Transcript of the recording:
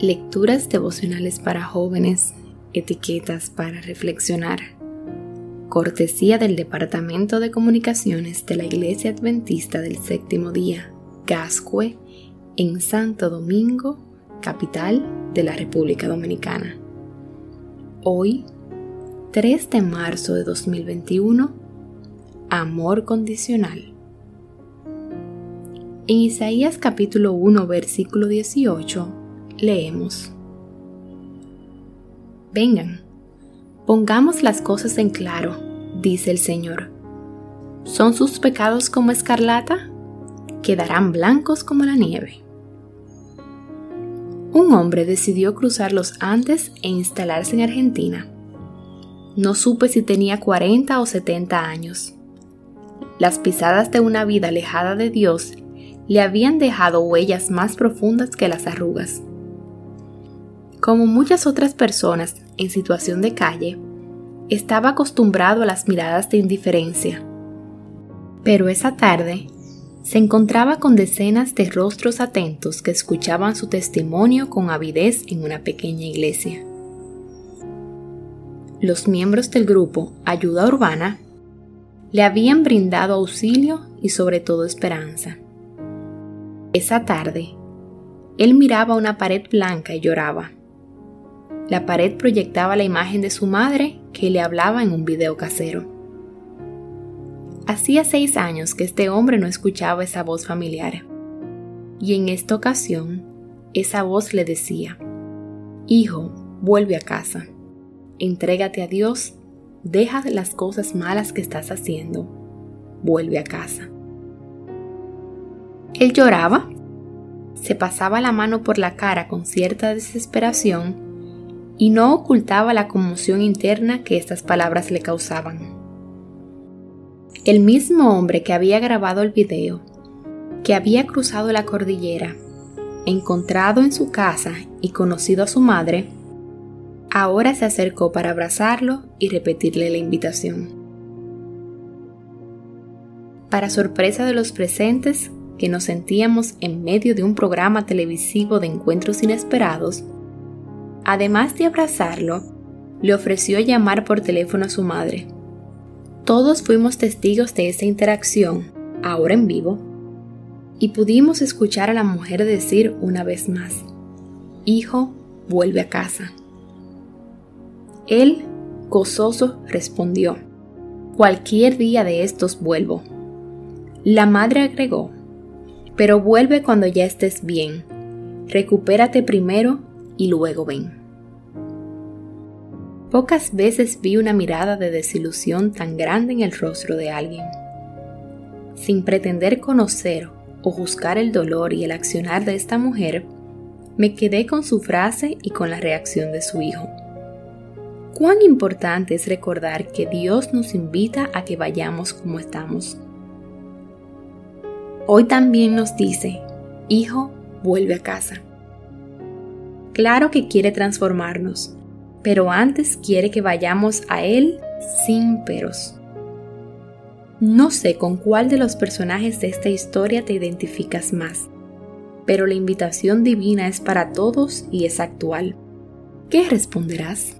Lecturas devocionales para jóvenes, etiquetas para reflexionar. Cortesía del Departamento de Comunicaciones de la Iglesia Adventista del Séptimo Día, Gascue, en Santo Domingo, capital de la República Dominicana. Hoy, 3 de marzo de 2021, Amor condicional. En Isaías capítulo 1 versículo 18 leemos. Vengan, pongamos las cosas en claro, dice el Señor. ¿Son sus pecados como escarlata? Quedarán blancos como la nieve. Un hombre decidió cruzar los Andes e instalarse en Argentina. No supe si tenía 40 o 70 años. Las pisadas de una vida alejada de Dios le habían dejado huellas más profundas que las arrugas. Como muchas otras personas en situación de calle, estaba acostumbrado a las miradas de indiferencia. Pero esa tarde se encontraba con decenas de rostros atentos que escuchaban su testimonio con avidez en una pequeña iglesia. Los miembros del grupo Ayuda Urbana le habían brindado auxilio y sobre todo esperanza. Esa tarde, él miraba una pared blanca y lloraba. La pared proyectaba la imagen de su madre que le hablaba en un video casero. Hacía seis años que este hombre no escuchaba esa voz familiar. Y en esta ocasión, esa voz le decía, Hijo, vuelve a casa, entrégate a Dios, deja las cosas malas que estás haciendo, vuelve a casa. Él lloraba, se pasaba la mano por la cara con cierta desesperación y no ocultaba la conmoción interna que estas palabras le causaban. El mismo hombre que había grabado el video, que había cruzado la cordillera, encontrado en su casa y conocido a su madre, ahora se acercó para abrazarlo y repetirle la invitación. Para sorpresa de los presentes, que nos sentíamos en medio de un programa televisivo de encuentros inesperados, además de abrazarlo, le ofreció llamar por teléfono a su madre. Todos fuimos testigos de esa interacción, ahora en vivo, y pudimos escuchar a la mujer decir una vez más, Hijo, vuelve a casa. Él, gozoso, respondió, Cualquier día de estos vuelvo. La madre agregó, pero vuelve cuando ya estés bien. Recupérate primero y luego ven. Pocas veces vi una mirada de desilusión tan grande en el rostro de alguien. Sin pretender conocer o juzgar el dolor y el accionar de esta mujer, me quedé con su frase y con la reacción de su hijo. Cuán importante es recordar que Dios nos invita a que vayamos como estamos Hoy también nos dice, Hijo, vuelve a casa. Claro que quiere transformarnos, pero antes quiere que vayamos a Él sin peros. No sé con cuál de los personajes de esta historia te identificas más, pero la invitación divina es para todos y es actual. ¿Qué responderás?